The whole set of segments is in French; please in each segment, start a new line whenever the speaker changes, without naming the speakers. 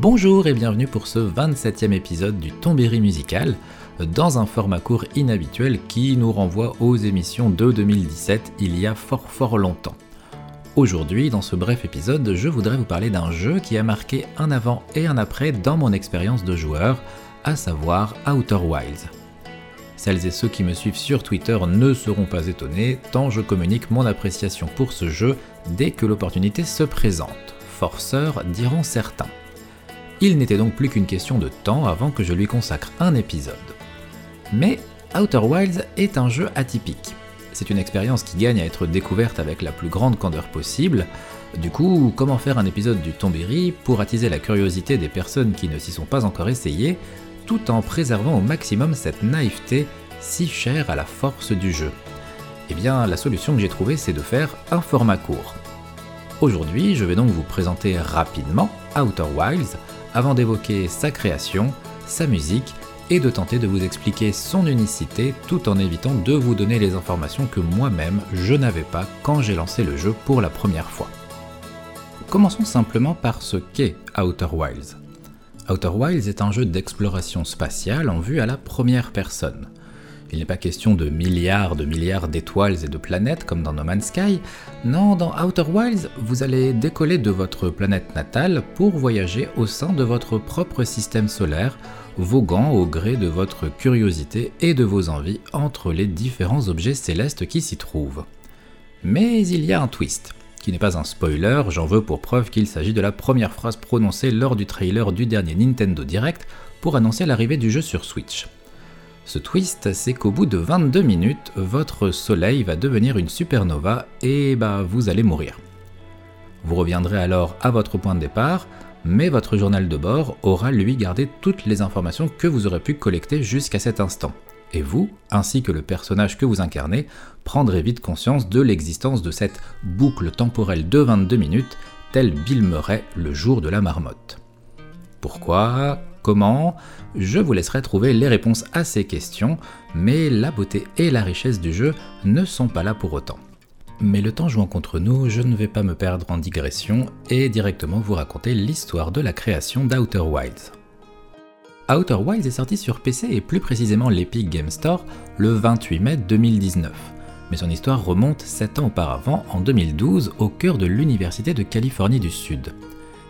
Bonjour et bienvenue pour ce 27e épisode du Tombéry musical, dans un format court inhabituel qui nous renvoie aux émissions de 2017 il y a fort fort longtemps. Aujourd'hui, dans ce bref épisode, je voudrais vous parler d'un jeu qui a marqué un avant et un après dans mon expérience de joueur, à savoir Outer Wilds. Celles et ceux qui me suivent sur Twitter ne seront pas étonnés, tant je communique mon appréciation pour ce jeu dès que l'opportunité se présente. Forceur diront certains. Il n'était donc plus qu'une question de temps avant que je lui consacre un épisode. Mais Outer Wilds est un jeu atypique. C'est une expérience qui gagne à être découverte avec la plus grande candeur possible. Du coup, comment faire un épisode du Tombéry pour attiser la curiosité des personnes qui ne s'y sont pas encore essayées, tout en préservant au maximum cette naïveté si chère à la force du jeu? Eh bien, la solution que j'ai trouvée, c'est de faire un format court. Aujourd'hui, je vais donc vous présenter rapidement Outer Wilds, avant d'évoquer sa création, sa musique et de tenter de vous expliquer son unicité tout en évitant de vous donner les informations que moi-même je n'avais pas quand j'ai lancé le jeu pour la première fois. Commençons simplement par ce qu'est Outer Wilds. Outer Wilds est un jeu d'exploration spatiale en vue à la première personne. Il n'est pas question de milliards de milliards d'étoiles et de planètes comme dans No Man's Sky. Non, dans Outer Wilds, vous allez décoller de votre planète natale pour voyager au sein de votre propre système solaire, voguant au gré de votre curiosité et de vos envies entre les différents objets célestes qui s'y trouvent. Mais il y a un twist, qui n'est pas un spoiler, j'en veux pour preuve qu'il s'agit de la première phrase prononcée lors du trailer du dernier Nintendo Direct pour annoncer l'arrivée du jeu sur Switch. Ce twist, c'est qu'au bout de 22 minutes, votre soleil va devenir une supernova et bah vous allez mourir. Vous reviendrez alors à votre point de départ, mais votre journal de bord aura lui gardé toutes les informations que vous aurez pu collecter jusqu'à cet instant. Et vous, ainsi que le personnage que vous incarnez, prendrez vite conscience de l'existence de cette boucle temporelle de 22 minutes, tel Bill Murray le jour de la marmotte. Pourquoi? Comment? Je vous laisserai trouver les réponses à ces questions, mais la beauté et la richesse du jeu ne sont pas là pour autant. Mais le temps jouant contre nous, je ne vais pas me perdre en digression et directement vous raconter l'histoire de la création d'Outer Wilds. Outer Wilds est sorti sur PC et plus précisément l'Epic Game Store le 28 mai 2019. Mais son histoire remonte 7 ans auparavant, en 2012, au cœur de l'Université de Californie du Sud.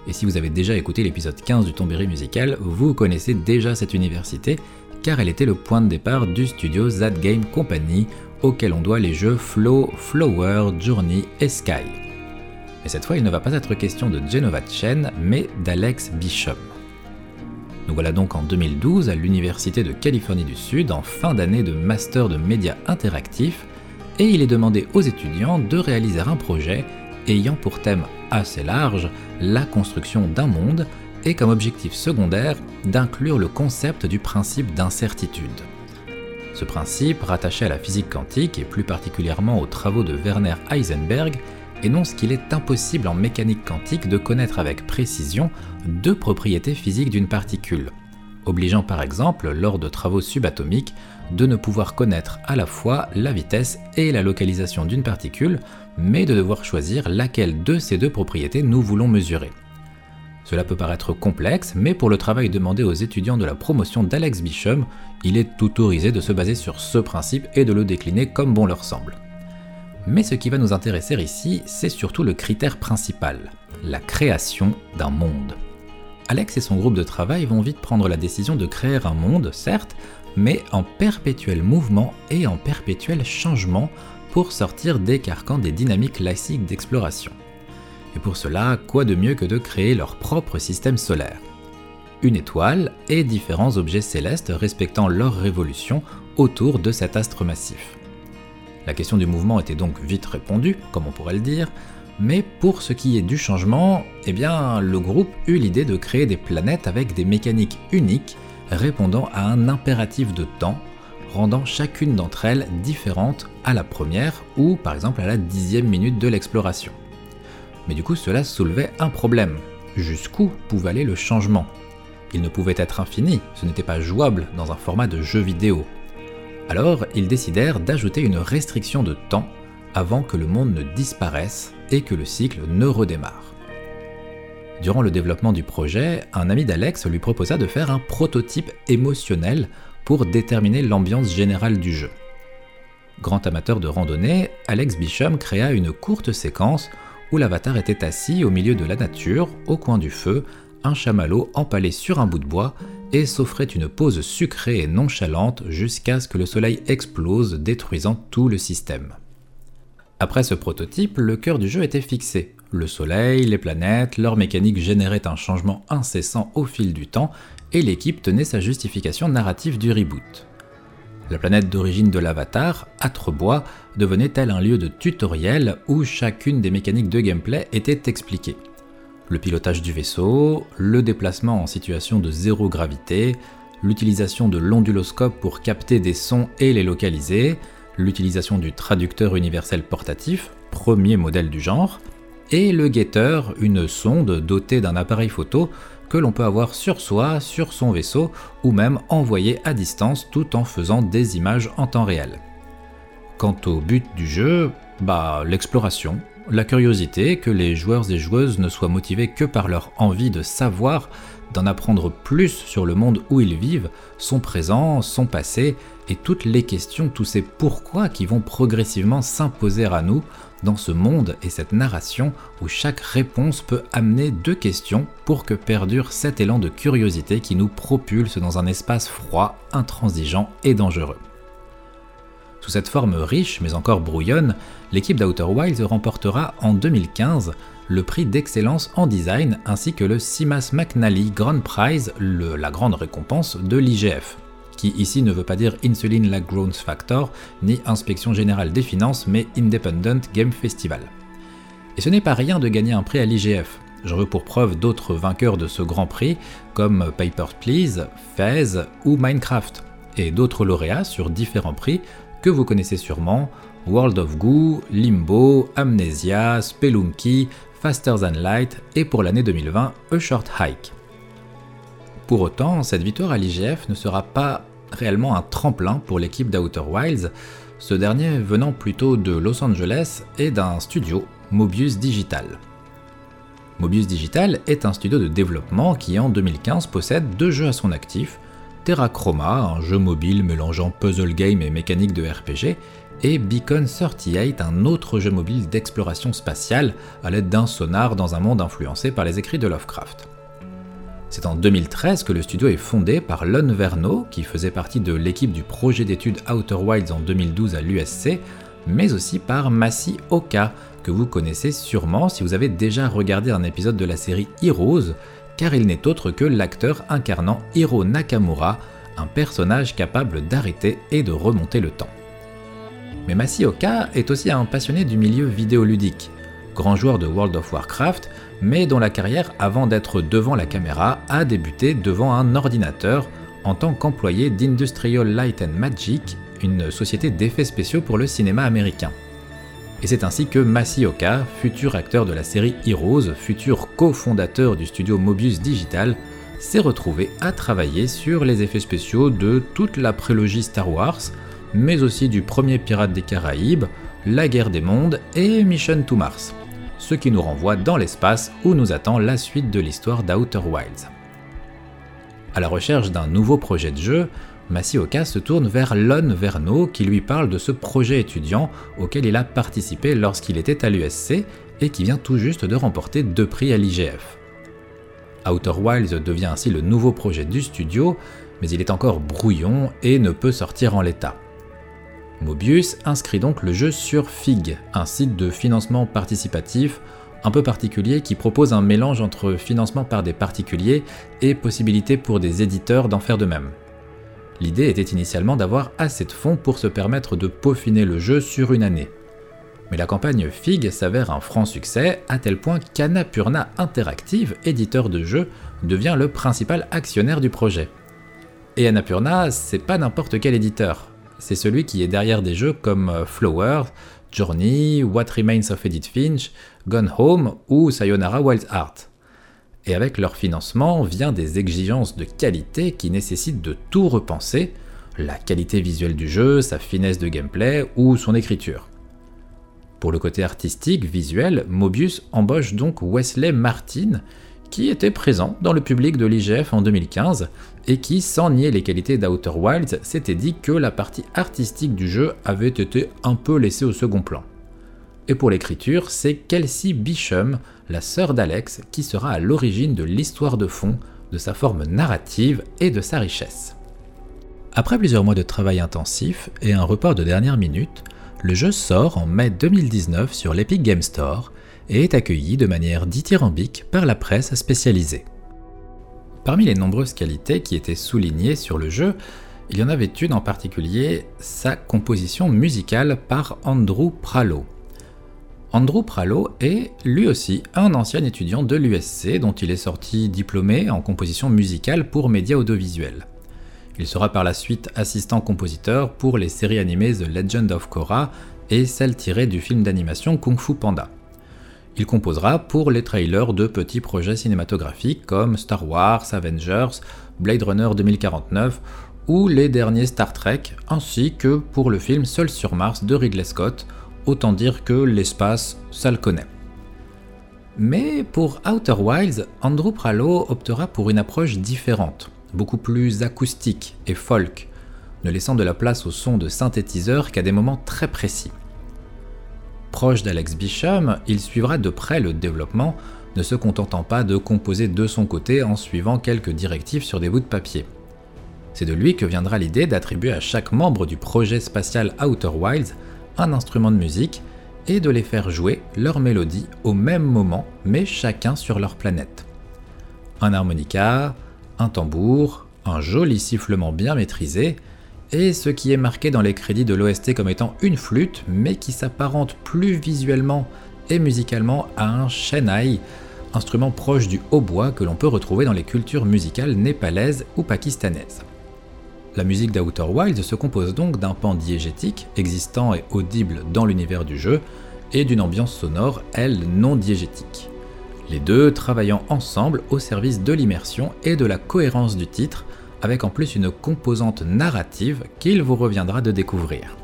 Et si vous avez déjà écouté l'épisode 15 du Tombéry musical, vous connaissez déjà cette université, car elle était le point de départ du studio That Game Company, auquel on doit les jeux Flow, Flower, Journey et Sky. Mais cette fois, il ne va pas être question de Genova Chen, mais d'Alex Bishop. Nous voilà donc en 2012 à l'Université de Californie du Sud, en fin d'année de master de médias interactifs, et il est demandé aux étudiants de réaliser un projet ayant pour thème assez large la construction d'un monde et comme objectif secondaire d'inclure le concept du principe d'incertitude. Ce principe, rattaché à la physique quantique et plus particulièrement aux travaux de Werner Heisenberg, énonce qu'il est impossible en mécanique quantique de connaître avec précision deux propriétés physiques d'une particule, obligeant par exemple, lors de travaux subatomiques, de ne pouvoir connaître à la fois la vitesse et la localisation d'une particule, mais de devoir choisir laquelle de ces deux propriétés nous voulons mesurer. Cela peut paraître complexe, mais pour le travail demandé aux étudiants de la promotion d'Alex Bichum, il est autorisé de se baser sur ce principe et de le décliner comme bon leur semble. Mais ce qui va nous intéresser ici, c'est surtout le critère principal, la création d'un monde. Alex et son groupe de travail vont vite prendre la décision de créer un monde, certes, mais en perpétuel mouvement et en perpétuel changement pour sortir des carcans des dynamiques classiques d'exploration. Et pour cela, quoi de mieux que de créer leur propre système solaire? Une étoile et différents objets célestes respectant leur révolution autour de cet astre massif. La question du mouvement était donc vite répondue, comme on pourrait le dire, mais pour ce qui est du changement, eh bien, le groupe eut l'idée de créer des planètes avec des mécaniques uniques répondant à un impératif de temps, rendant chacune d'entre elles différente à la première ou par exemple à la dixième minute de l'exploration. Mais du coup cela soulevait un problème. Jusqu'où pouvait aller le changement? Il ne pouvait être infini, ce n'était pas jouable dans un format de jeu vidéo. Alors ils décidèrent d'ajouter une restriction de temps avant que le monde ne disparaisse et que le cycle ne redémarre. Durant le développement du projet, un ami d'Alex lui proposa de faire un prototype émotionnel pour déterminer l'ambiance générale du jeu. Grand amateur de randonnée, Alex Bisham créa une courte séquence où l'avatar était assis au milieu de la nature, au coin du feu, un chamallow empalé sur un bout de bois, et s'offrait une pause sucrée et nonchalante jusqu'à ce que le soleil explose, détruisant tout le système. Après ce prototype, le cœur du jeu était fixé. Le soleil, les planètes, leur mécanique générait un changement incessant au fil du temps, et l'équipe tenait sa justification narrative du reboot. La planète d'origine de l'avatar, Atrebois, devenait-elle un lieu de tutoriel où chacune des mécaniques de gameplay était expliquée Le pilotage du vaisseau, le déplacement en situation de zéro gravité, l'utilisation de l'onduloscope pour capter des sons et les localiser, l'utilisation du traducteur universel portatif, premier modèle du genre, et le guetteur, une sonde dotée d'un appareil photo que l'on peut avoir sur soi, sur son vaisseau, ou même envoyer à distance tout en faisant des images en temps réel. Quant au but du jeu, bah l'exploration, la curiosité, que les joueurs et joueuses ne soient motivés que par leur envie de savoir, d'en apprendre plus sur le monde où ils vivent, son présent, son passé, et toutes les questions, tous ces pourquoi qui vont progressivement s'imposer à nous dans ce monde et cette narration où chaque réponse peut amener deux questions pour que perdure cet élan de curiosité qui nous propulse dans un espace froid, intransigeant et dangereux. Sous cette forme riche mais encore brouillonne, l'équipe d'Outer Wilds remportera en 2015 le prix d'excellence en design ainsi que le Simas McNally Grand Prize, la grande récompense de l'IGF qui ici ne veut pas dire Insulin Lag Growth Factor, ni Inspection Générale des Finances, mais Independent Game Festival. Et ce n'est pas rien de gagner un prix à l'IGF. Je veux pour preuve d'autres vainqueurs de ce grand prix, comme Paper Please, Fez ou Minecraft, et d'autres lauréats sur différents prix que vous connaissez sûrement, World of Goo, Limbo, Amnesia, Spelunky, Faster Than Light et pour l'année 2020, A Short Hike. Pour autant, cette victoire à l'IGF ne sera pas réellement un tremplin pour l'équipe d'Outer Wilds, ce dernier venant plutôt de Los Angeles et d'un studio, Mobius Digital. Mobius Digital est un studio de développement qui en 2015 possède deux jeux à son actif, Terra Chroma, un jeu mobile mélangeant puzzle game et mécanique de RPG, et Beacon 38, un autre jeu mobile d'exploration spatiale à l'aide d'un sonar dans un monde influencé par les écrits de Lovecraft. C'est en 2013 que le studio est fondé par Lon Verno, qui faisait partie de l'équipe du projet d'études Outer Wilds en 2012 à l'USC, mais aussi par Masi Oka, que vous connaissez sûrement si vous avez déjà regardé un épisode de la série Heroes, car il n'est autre que l'acteur incarnant Hiro Nakamura, un personnage capable d'arrêter et de remonter le temps. Mais Masi Oka est aussi un passionné du milieu vidéoludique. Grand joueur de World of Warcraft, mais dont la carrière avant d'être devant la caméra a débuté devant un ordinateur en tant qu'employé d'Industrial Light and Magic, une société d'effets spéciaux pour le cinéma américain. Et c'est ainsi que Masioka, futur acteur de la série Heroes, futur cofondateur du studio Mobius Digital, s'est retrouvé à travailler sur les effets spéciaux de toute la prélogie Star Wars, mais aussi du premier Pirate des Caraïbes, La guerre des mondes et Mission to Mars ce qui nous renvoie dans l'espace où nous attend la suite de l'histoire d'Outer Wilds. À la recherche d'un nouveau projet de jeu, Masioka se tourne vers Lon Verno qui lui parle de ce projet étudiant auquel il a participé lorsqu'il était à l'USC et qui vient tout juste de remporter deux prix à l'IGF. Outer Wilds devient ainsi le nouveau projet du studio, mais il est encore brouillon et ne peut sortir en l'état. Mobius inscrit donc le jeu sur Fig, un site de financement participatif un peu particulier qui propose un mélange entre financement par des particuliers et possibilité pour des éditeurs d'en faire de même. L'idée était initialement d'avoir assez de fonds pour se permettre de peaufiner le jeu sur une année. Mais la campagne Fig s'avère un franc succès à tel point qu'Annapurna Interactive, éditeur de jeux, devient le principal actionnaire du projet. Et Annapurna, c'est pas n'importe quel éditeur c'est celui qui est derrière des jeux comme euh, Flower, Journey, What Remains of Edith Finch, Gone Home ou Sayonara Wild Heart. Et avec leur financement vient des exigences de qualité qui nécessitent de tout repenser, la qualité visuelle du jeu, sa finesse de gameplay ou son écriture. Pour le côté artistique, visuel, Mobius embauche donc Wesley Martin, qui était présent dans le public de l'IGF en 2015 et qui, sans nier les qualités d'Outer Wilds, s'était dit que la partie artistique du jeu avait été un peu laissée au second plan. Et pour l'écriture, c'est Kelsey Bisham, la sœur d'Alex, qui sera à l'origine de l'histoire de fond, de sa forme narrative et de sa richesse. Après plusieurs mois de travail intensif et un report de dernière minute, le jeu sort en mai 2019 sur l'Epic Game Store et est accueilli de manière dithyrambique par la presse spécialisée. Parmi les nombreuses qualités qui étaient soulignées sur le jeu, il y en avait une en particulier, sa composition musicale par Andrew Pralo. Andrew Pralo est lui aussi un ancien étudiant de l'USC dont il est sorti diplômé en composition musicale pour médias audiovisuels. Il sera par la suite assistant compositeur pour les séries animées The Legend of Korra et celle tirée du film d'animation Kung Fu Panda. Il composera pour les trailers de petits projets cinématographiques comme Star Wars, Avengers, Blade Runner 2049 ou les derniers Star Trek, ainsi que pour le film Seul sur Mars de Ridley Scott, autant dire que l'espace, ça le connaît. Mais pour Outer Wilds, Andrew Pralo optera pour une approche différente, beaucoup plus acoustique et folk, ne laissant de la place au son de synthétiseur qu'à des moments très précis. Proche d'Alex Bisham, il suivra de près le développement, ne se contentant pas de composer de son côté en suivant quelques directives sur des bouts de papier. C'est de lui que viendra l'idée d'attribuer à chaque membre du projet spatial Outer Wilds un instrument de musique et de les faire jouer leur mélodie au même moment, mais chacun sur leur planète. Un harmonica, un tambour, un joli sifflement bien maîtrisé, et ce qui est marqué dans les crédits de l'OST comme étant une flûte, mais qui s'apparente plus visuellement et musicalement à un shenai, instrument proche du hautbois que l'on peut retrouver dans les cultures musicales népalaises ou pakistanaises. La musique d'Outer Wilds se compose donc d'un pan diégétique existant et audible dans l'univers du jeu, et d'une ambiance sonore, elle, non diégétique. Les deux travaillant ensemble au service de l'immersion et de la cohérence du titre, avec en plus une composante narrative qu'il vous reviendra de découvrir.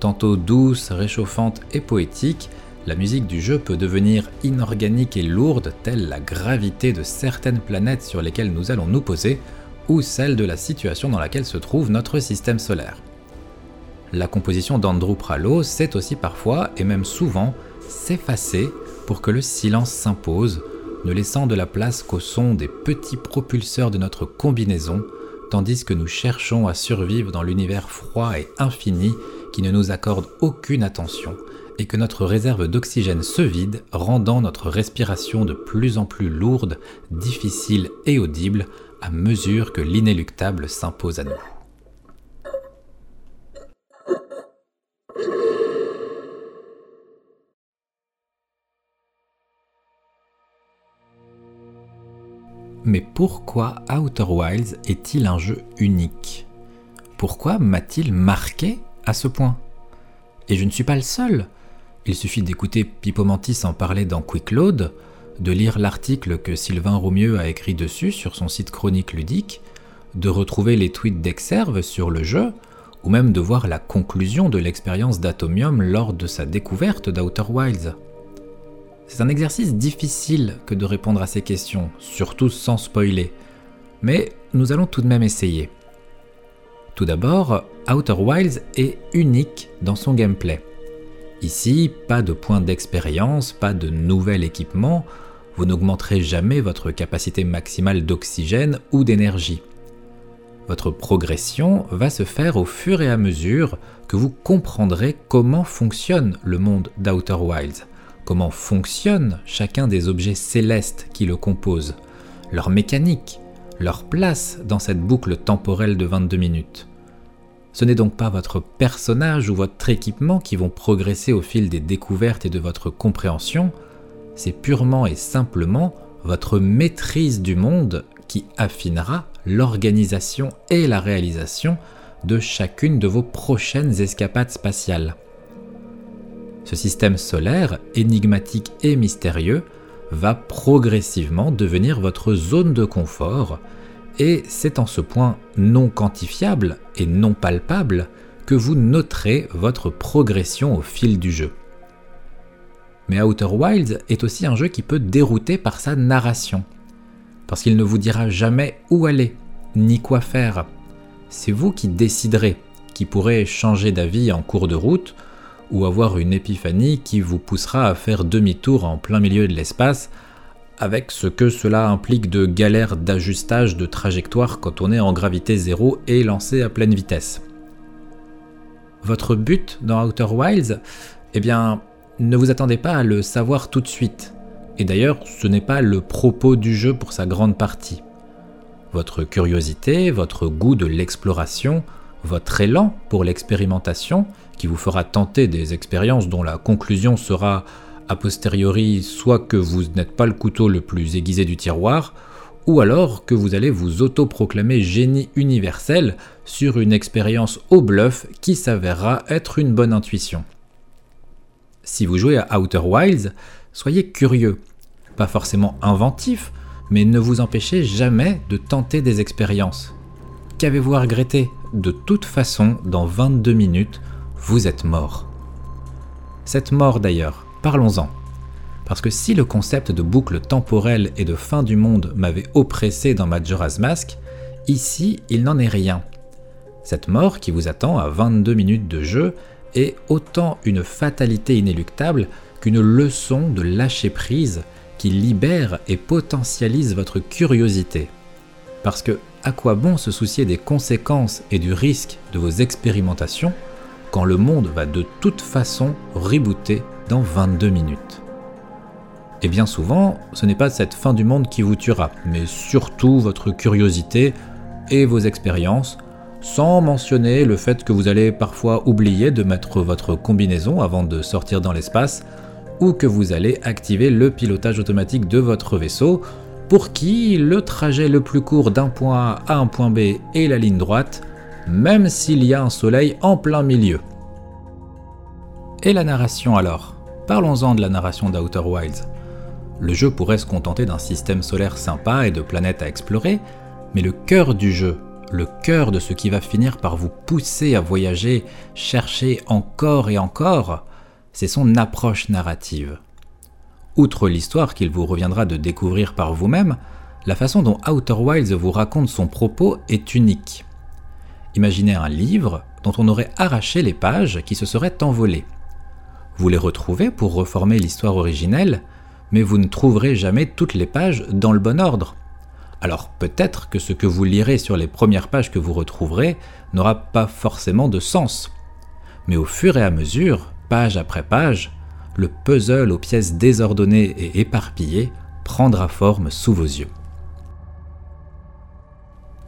Tantôt douce, réchauffante et poétique, la musique du jeu peut devenir inorganique et lourde, telle la gravité de certaines planètes sur lesquelles nous allons nous poser, ou celle de la situation dans laquelle se trouve notre système solaire. La composition d'Andrew Pralo sait aussi parfois, et même souvent, s'effacer pour que le silence s'impose, ne laissant de la place qu'au son des petits propulseurs de notre combinaison, tandis que nous cherchons à survivre dans l'univers froid et infini qui ne nous accorde aucune attention, et que notre réserve d'oxygène se vide, rendant notre respiration de plus en plus lourde, difficile et audible à mesure que l'inéluctable s'impose à nous. Mais pourquoi Outer Wilds est-il un jeu unique? Pourquoi m'a-t-il marqué à ce point? Et je ne suis pas le seul. Il suffit d'écouter Pipo Mantis en parler dans Quick Load, de lire l'article que Sylvain Roumieux a écrit dessus sur son site chronique ludique, de retrouver les tweets d'Exerve sur le jeu, ou même de voir la conclusion de l'expérience d'Atomium lors de sa découverte d'Outer Wilds. C'est un exercice difficile que de répondre à ces questions, surtout sans spoiler, mais nous allons tout de même essayer. Tout d'abord, Outer Wilds est unique dans son gameplay. Ici, pas de point d'expérience, pas de nouvel équipement, vous n'augmenterez jamais votre capacité maximale d'oxygène ou d'énergie. Votre progression va se faire au fur et à mesure que vous comprendrez comment fonctionne le monde d'Outer Wilds comment fonctionne chacun des objets célestes qui le composent, leur mécanique, leur place dans cette boucle temporelle de 22 minutes. Ce n'est donc pas votre personnage ou votre équipement qui vont progresser au fil des découvertes et de votre compréhension, c'est purement et simplement votre maîtrise du monde qui affinera l'organisation et la réalisation de chacune de vos prochaines escapades spatiales. Ce système solaire, énigmatique et mystérieux, va progressivement devenir votre zone de confort, et c'est en ce point non quantifiable et non palpable que vous noterez votre progression au fil du jeu. Mais Outer Wilds est aussi un jeu qui peut dérouter par sa narration. Parce qu'il ne vous dira jamais où aller, ni quoi faire. C'est vous qui déciderez, qui pourrez changer d'avis en cours de route, ou avoir une épiphanie qui vous poussera à faire demi-tour en plein milieu de l'espace, avec ce que cela implique de galères d'ajustage de trajectoire quand on est en gravité zéro et lancé à pleine vitesse. Votre but dans Outer Wilds, eh bien, ne vous attendez pas à le savoir tout de suite. Et d'ailleurs, ce n'est pas le propos du jeu pour sa grande partie. Votre curiosité, votre goût de l'exploration, votre élan pour l'expérimentation, qui vous fera tenter des expériences dont la conclusion sera a posteriori soit que vous n'êtes pas le couteau le plus aiguisé du tiroir, ou alors que vous allez vous autoproclamer génie universel sur une expérience au bluff qui s'avérera être une bonne intuition. Si vous jouez à Outer Wilds, soyez curieux, pas forcément inventif, mais ne vous empêchez jamais de tenter des expériences. Qu'avez-vous à regretter? De toute façon, dans 22 minutes, vous êtes mort. Cette mort d'ailleurs, parlons-en. Parce que si le concept de boucle temporelle et de fin du monde m'avait oppressé dans Majora's Mask, ici il n'en est rien. Cette mort qui vous attend à 22 minutes de jeu est autant une fatalité inéluctable qu'une leçon de lâcher prise qui libère et potentialise votre curiosité. Parce que à quoi bon se soucier des conséquences et du risque de vos expérimentations le monde va de toute façon rebooter dans 22 minutes Et bien souvent, ce n'est pas cette fin du monde qui vous tuera, mais surtout votre curiosité et vos expériences, sans mentionner le fait que vous allez parfois oublier de mettre votre combinaison avant de sortir dans l'espace, ou que vous allez activer le pilotage automatique de votre vaisseau, pour qui le trajet le plus court d'un point A à un point B est la ligne droite, même s'il y a un soleil en plein milieu. Et la narration alors? Parlons-en de la narration d'Outer Wilds. Le jeu pourrait se contenter d'un système solaire sympa et de planètes à explorer, mais le cœur du jeu, le cœur de ce qui va finir par vous pousser à voyager, chercher encore et encore, c'est son approche narrative. Outre l'histoire qu'il vous reviendra de découvrir par vous-même, la façon dont Outer Wilds vous raconte son propos est unique. Imaginez un livre dont on aurait arraché les pages qui se seraient envolées. Vous les retrouvez pour reformer l'histoire originelle, mais vous ne trouverez jamais toutes les pages dans le bon ordre. Alors peut-être que ce que vous lirez sur les premières pages que vous retrouverez n'aura pas forcément de sens. Mais au fur et à mesure, page après page, le puzzle aux pièces désordonnées et éparpillées prendra forme sous vos yeux.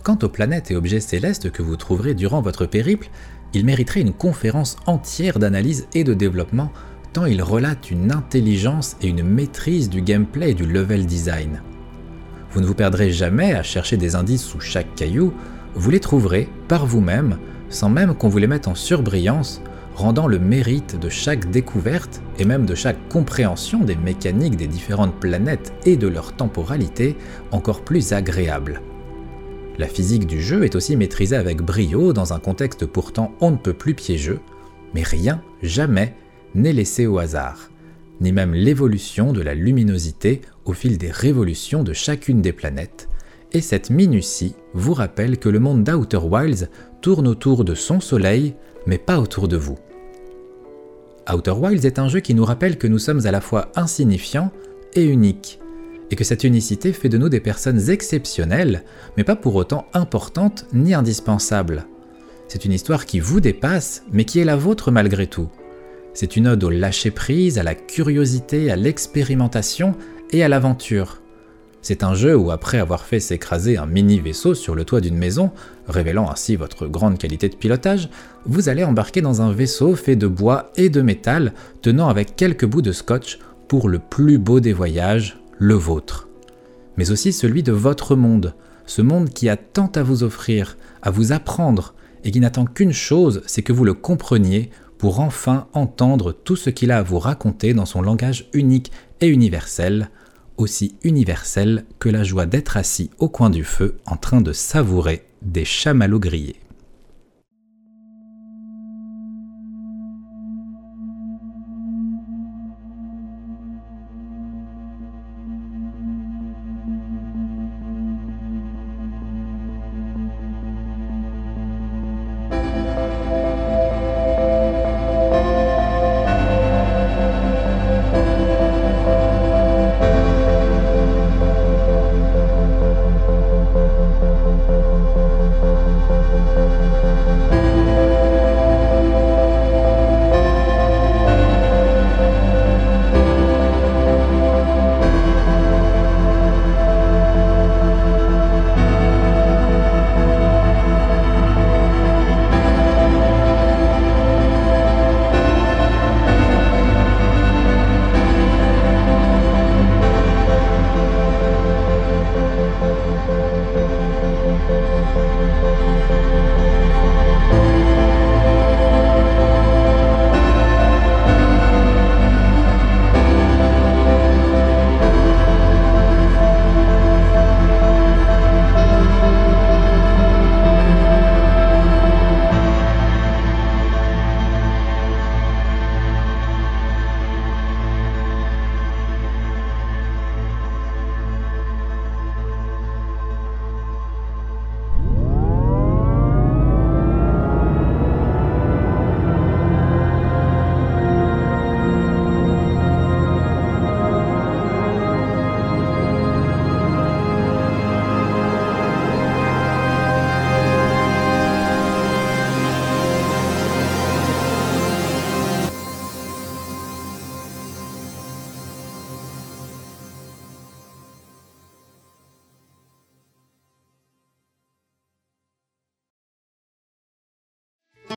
Quant aux planètes et objets célestes que vous trouverez durant votre périple, ils mériteraient une conférence entière d'analyse et de développement, tant ils relatent une intelligence et une maîtrise du gameplay et du level design. Vous ne vous perdrez jamais à chercher des indices sous chaque caillou, vous les trouverez par vous-même, sans même qu'on vous les mette en surbrillance, rendant le mérite de chaque découverte et même de chaque compréhension des mécaniques des différentes planètes et de leur temporalité encore plus agréable. La physique du jeu est aussi maîtrisée avec brio dans un contexte pourtant on ne peut plus piégeux, mais rien, jamais, n'est laissé au hasard, ni même l'évolution de la luminosité au fil des révolutions de chacune des planètes, et cette minutie vous rappelle que le monde d'Outer Wilds tourne autour de son soleil, mais pas autour de vous. Outer Wilds est un jeu qui nous rappelle que nous sommes à la fois insignifiants et uniques, et que cette unicité fait de nous des personnes exceptionnelles, mais pas pour autant importantes ni indispensables. C'est une histoire qui vous dépasse, mais qui est la vôtre malgré tout. C'est une ode au lâcher-prise, à la curiosité, à l'expérimentation et à l'aventure. C'est un jeu où, après avoir fait s'écraser un mini-vaisseau sur le toit d'une maison, révélant ainsi votre grande qualité de pilotage, vous allez embarquer dans un vaisseau fait de bois et de métal, tenant avec quelques bouts de scotch pour le plus beau des voyages, le vôtre, mais aussi celui de votre monde, ce monde qui a tant à vous offrir, à vous apprendre, et qui n'attend qu'une chose, c'est que vous le compreniez pour enfin entendre tout ce qu'il a à vous raconter dans son langage unique et universel, aussi universel que la joie d'être assis au coin du feu en train de savourer des chamallows grillés.